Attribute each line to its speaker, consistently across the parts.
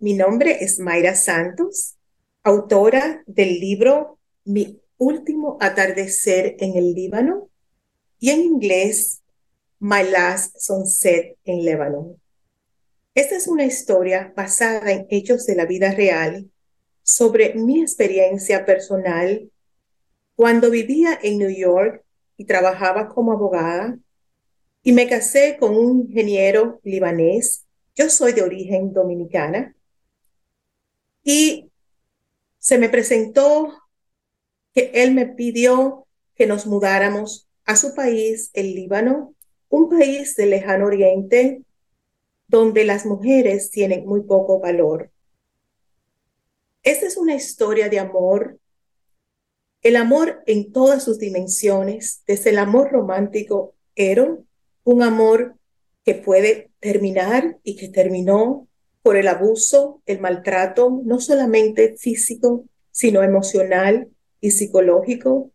Speaker 1: mi nombre es Mayra Santos, autora del libro Mi último atardecer en el Líbano y en inglés My Last Sunset in Lebanon. Esta es una historia basada en hechos de la vida real sobre mi experiencia personal cuando vivía en New York y trabajaba como abogada y me casé con un ingeniero libanés. Yo soy de origen dominicana y se me presentó que él me pidió que nos mudáramos a su país, el Líbano, un país del lejano oriente donde las mujeres tienen muy poco valor. Esta es una historia de amor, el amor en todas sus dimensiones, desde el amor romántico, ero, un amor que puede terminar y que terminó por el abuso, el maltrato, no solamente físico, sino emocional y psicológico,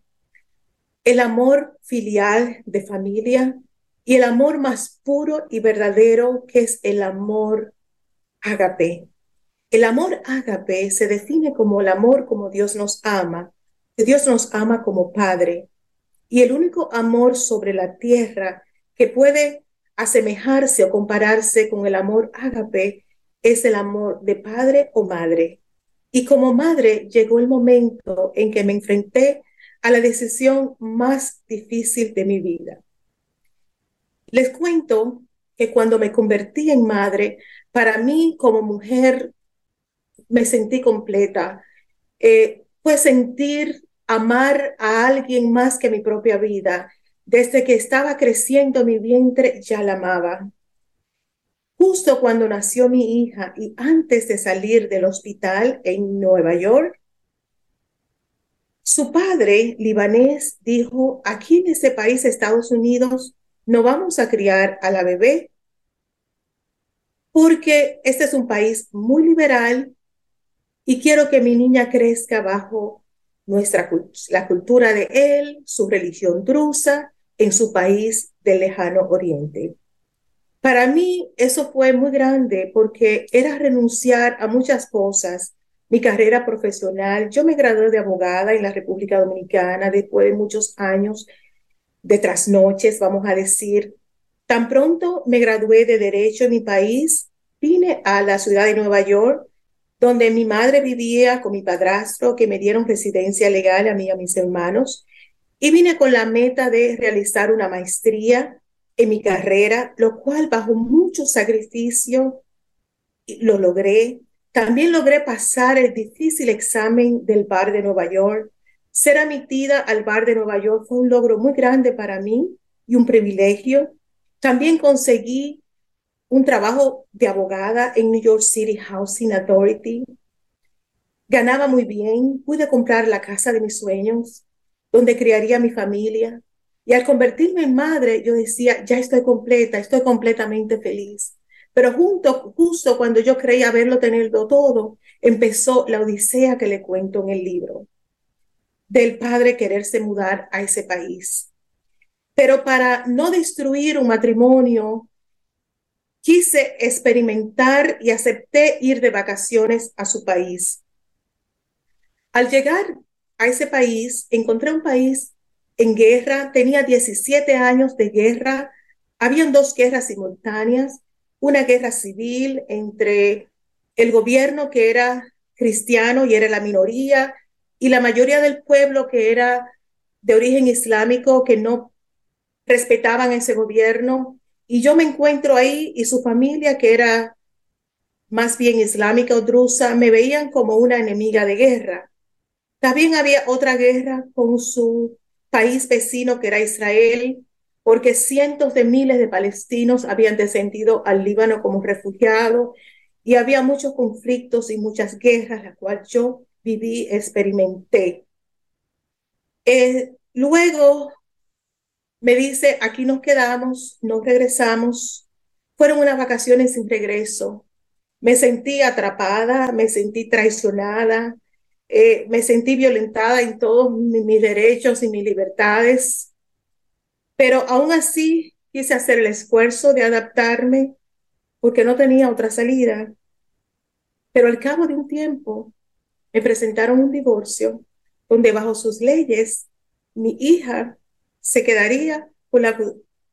Speaker 1: el amor filial de familia y el amor más puro y verdadero que es el amor ágape. El amor ágape se define como el amor como Dios nos ama, que Dios nos ama como Padre. Y el único amor sobre la tierra que puede asemejarse o compararse con el amor ágape es el amor de padre o madre. Y como madre llegó el momento en que me enfrenté a la decisión más difícil de mi vida. Les cuento que cuando me convertí en madre, para mí como mujer me sentí completa. Eh, sentir amar a alguien más que mi propia vida. Desde que estaba creciendo mi vientre ya la amaba. Justo cuando nació mi hija y antes de salir del hospital en Nueva York, su padre libanés dijo, aquí en este país, Estados Unidos, no vamos a criar a la bebé porque este es un país muy liberal y quiero que mi niña crezca bajo nuestra la cultura de él, su religión drusa, en su país del lejano oriente. Para mí eso fue muy grande porque era renunciar a muchas cosas, mi carrera profesional. Yo me gradué de abogada en la República Dominicana después de muchos años de trasnoches, vamos a decir. Tan pronto me gradué de Derecho en mi país, vine a la ciudad de Nueva York, donde mi madre vivía con mi padrastro, que me dieron residencia legal a mí y a mis hermanos, y vine con la meta de realizar una maestría en mi carrera, lo cual bajo mucho sacrificio lo logré. También logré pasar el difícil examen del bar de Nueva York. Ser admitida al bar de Nueva York fue un logro muy grande para mí y un privilegio. También conseguí un trabajo de abogada en New York City Housing Authority. Ganaba muy bien, pude comprar la casa de mis sueños, donde criaría mi familia. Y al convertirme en madre, yo decía, ya estoy completa, estoy completamente feliz. Pero justo cuando yo creía haberlo tenido todo, empezó la odisea que le cuento en el libro, del padre quererse mudar a ese país. Pero para no destruir un matrimonio, quise experimentar y acepté ir de vacaciones a su país. Al llegar a ese país, encontré un país en guerra, tenía 17 años de guerra, habían dos guerras simultáneas, una guerra civil entre el gobierno que era cristiano y era la minoría, y la mayoría del pueblo que era de origen islámico, que no respetaban ese gobierno. Y yo me encuentro ahí y su familia, que era más bien islámica o drusa, me veían como una enemiga de guerra. También había otra guerra con su país vecino que era Israel, porque cientos de miles de palestinos habían descendido al Líbano como refugiados y había muchos conflictos y muchas guerras, las cuales yo viví, experimenté. Eh, luego me dice, aquí nos quedamos, no regresamos. Fueron unas vacaciones sin regreso. Me sentí atrapada, me sentí traicionada, eh, me sentí violentada en todos mis derechos y mis libertades, pero aún así quise hacer el esfuerzo de adaptarme porque no tenía otra salida. Pero al cabo de un tiempo me presentaron un divorcio donde bajo sus leyes mi hija se quedaría con la,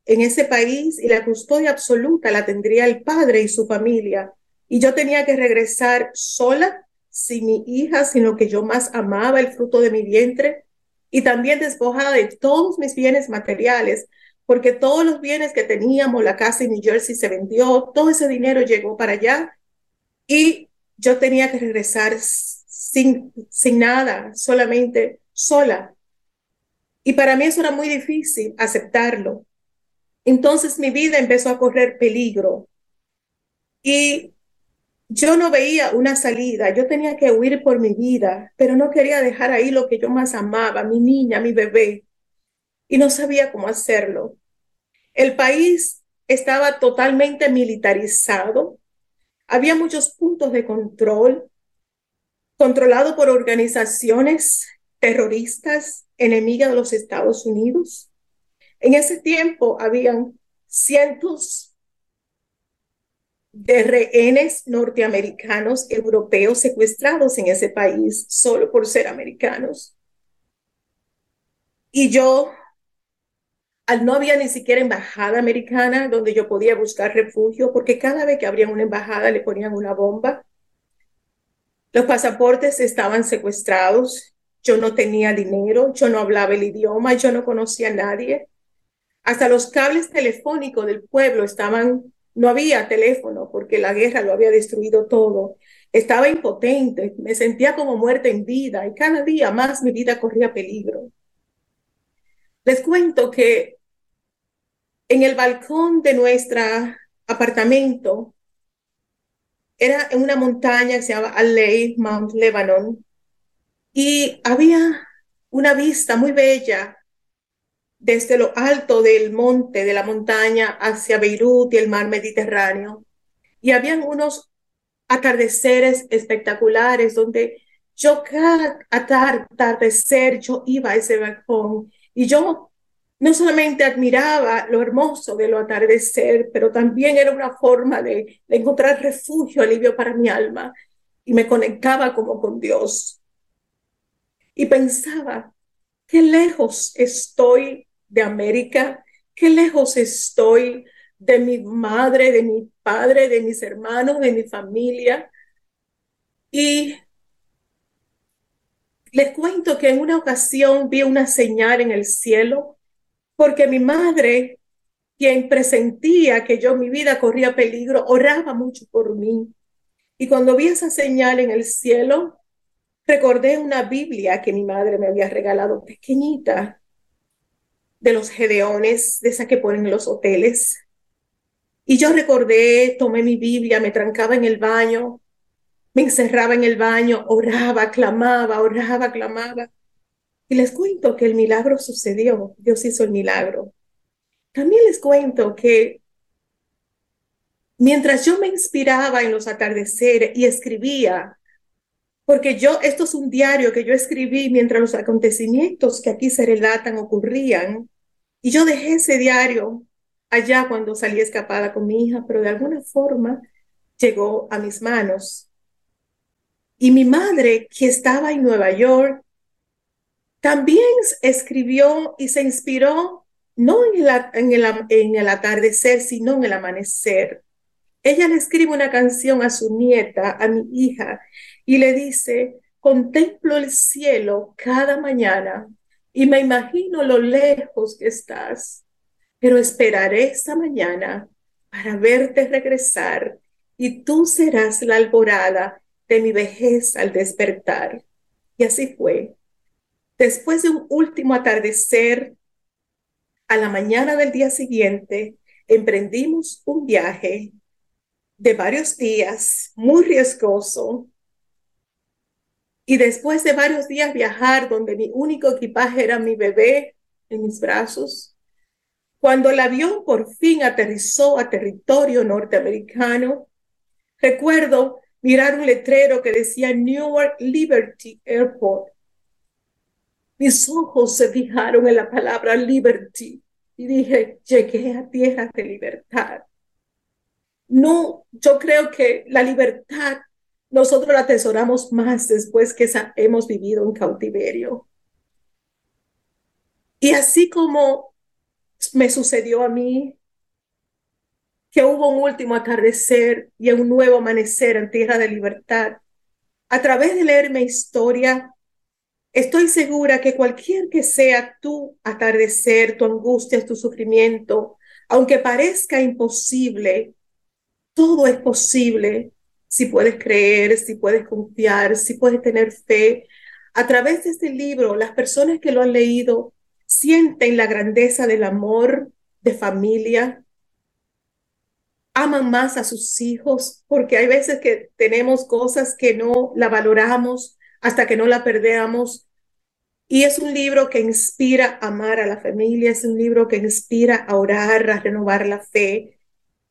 Speaker 1: en ese país y la custodia absoluta la tendría el padre y su familia. Y yo tenía que regresar sola, sin mi hija, sin lo que yo más amaba, el fruto de mi vientre, y también despojada de todos mis bienes materiales, porque todos los bienes que teníamos, la casa en New Jersey se vendió, todo ese dinero llegó para allá y yo tenía que regresar sin, sin nada, solamente sola. Y para mí eso era muy difícil aceptarlo. Entonces mi vida empezó a correr peligro y yo no veía una salida, yo tenía que huir por mi vida, pero no quería dejar ahí lo que yo más amaba, mi niña, mi bebé, y no sabía cómo hacerlo. El país estaba totalmente militarizado, había muchos puntos de control, controlado por organizaciones terroristas enemigas de los Estados Unidos. En ese tiempo habían cientos de rehenes norteamericanos, europeos secuestrados en ese país solo por ser americanos. Y yo, al no había ni siquiera embajada americana donde yo podía buscar refugio, porque cada vez que abrían una embajada le ponían una bomba. Los pasaportes estaban secuestrados, yo no tenía dinero, yo no hablaba el idioma, yo no conocía a nadie. Hasta los cables telefónicos del pueblo estaban, no había teléfono porque la guerra lo había destruido todo. Estaba impotente, me sentía como muerta en vida y cada día más mi vida corría peligro. Les cuento que en el balcón de nuestro apartamento, era en una montaña que se llama Alei, Mount Lebanon, y había una vista muy bella desde lo alto del monte, de la montaña, hacia Beirut y el mar Mediterráneo. Y habían unos atardeceres espectaculares donde yo cada atardecer yo iba a ese balcón y yo no solamente admiraba lo hermoso de lo atardecer, pero también era una forma de, de encontrar refugio, alivio para mi alma y me conectaba como con Dios. Y pensaba, qué lejos estoy de América, qué lejos estoy de mi madre, de mi padre, de mis hermanos, de mi familia. Y les cuento que en una ocasión vi una señal en el cielo porque mi madre, quien presentía que yo mi vida corría peligro, oraba mucho por mí. Y cuando vi esa señal en el cielo, recordé una Biblia que mi madre me había regalado pequeñita de los gedeones, de esa que ponen en los hoteles. Y yo recordé, tomé mi Biblia, me trancaba en el baño, me encerraba en el baño, oraba, clamaba, oraba, clamaba. Y les cuento que el milagro sucedió, Dios hizo el milagro. También les cuento que mientras yo me inspiraba en los atardeceres y escribía, porque yo, esto es un diario que yo escribí mientras los acontecimientos que aquí se relatan ocurrían, y yo dejé ese diario allá cuando salí escapada con mi hija, pero de alguna forma llegó a mis manos. Y mi madre, que estaba en Nueva York, también escribió y se inspiró no en en el atardecer, sino en el amanecer. Ella le escribe una canción a su nieta, a mi hija, y le dice, contemplo el cielo cada mañana y me imagino lo lejos que estás, pero esperaré esta mañana para verte regresar y tú serás la alborada de mi vejez al despertar. Y así fue. Después de un último atardecer, a la mañana del día siguiente, emprendimos un viaje de varios días, muy riesgoso, y después de varios días viajar, donde mi único equipaje era mi bebé en mis brazos, cuando el avión por fin aterrizó a territorio norteamericano, recuerdo mirar un letrero que decía Newark Liberty Airport. Mis ojos se fijaron en la palabra liberty y dije, llegué a tierras de libertad. No, yo creo que la libertad nosotros la atesoramos más después que hemos vivido en cautiverio. Y así como me sucedió a mí, que hubo un último atardecer y un nuevo amanecer en tierra de libertad, a través de leer mi historia, estoy segura que cualquier que sea tu atardecer, tu angustia, tu sufrimiento, aunque parezca imposible, todo es posible si puedes creer, si puedes confiar, si puedes tener fe. A través de este libro, las personas que lo han leído sienten la grandeza del amor de familia, aman más a sus hijos, porque hay veces que tenemos cosas que no la valoramos hasta que no la perdemos. Y es un libro que inspira a amar a la familia, es un libro que inspira a orar, a renovar la fe.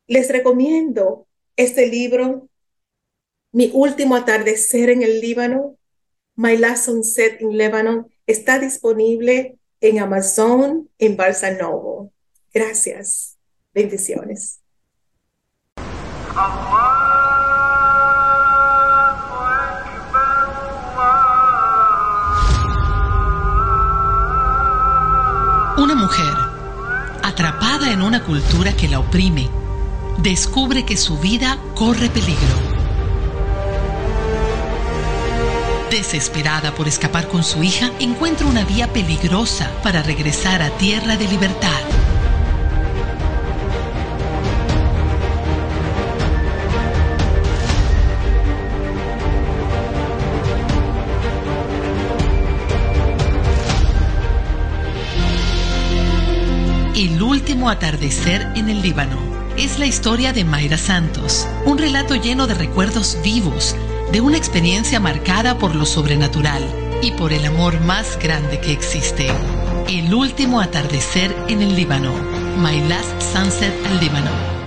Speaker 1: Les recomiendo este libro, Mi último atardecer en el Líbano, My Last Sunset in Lebanon, está disponible en Amazon, en Barça Novo. Gracias. Bendiciones.
Speaker 2: Una mujer, atrapada en una cultura que la oprime, descubre que su vida corre peligro Desesperada por escapar con su hija, encuentra una vía peligrosa para regresar a tierra de libertad. El último atardecer en el Líbano es la historia de Mayra Santos, un relato lleno de recuerdos vivos de una experiencia marcada por lo sobrenatural y por el amor más grande que existe. El último atardecer en el Líbano. My Last Sunset al Líbano.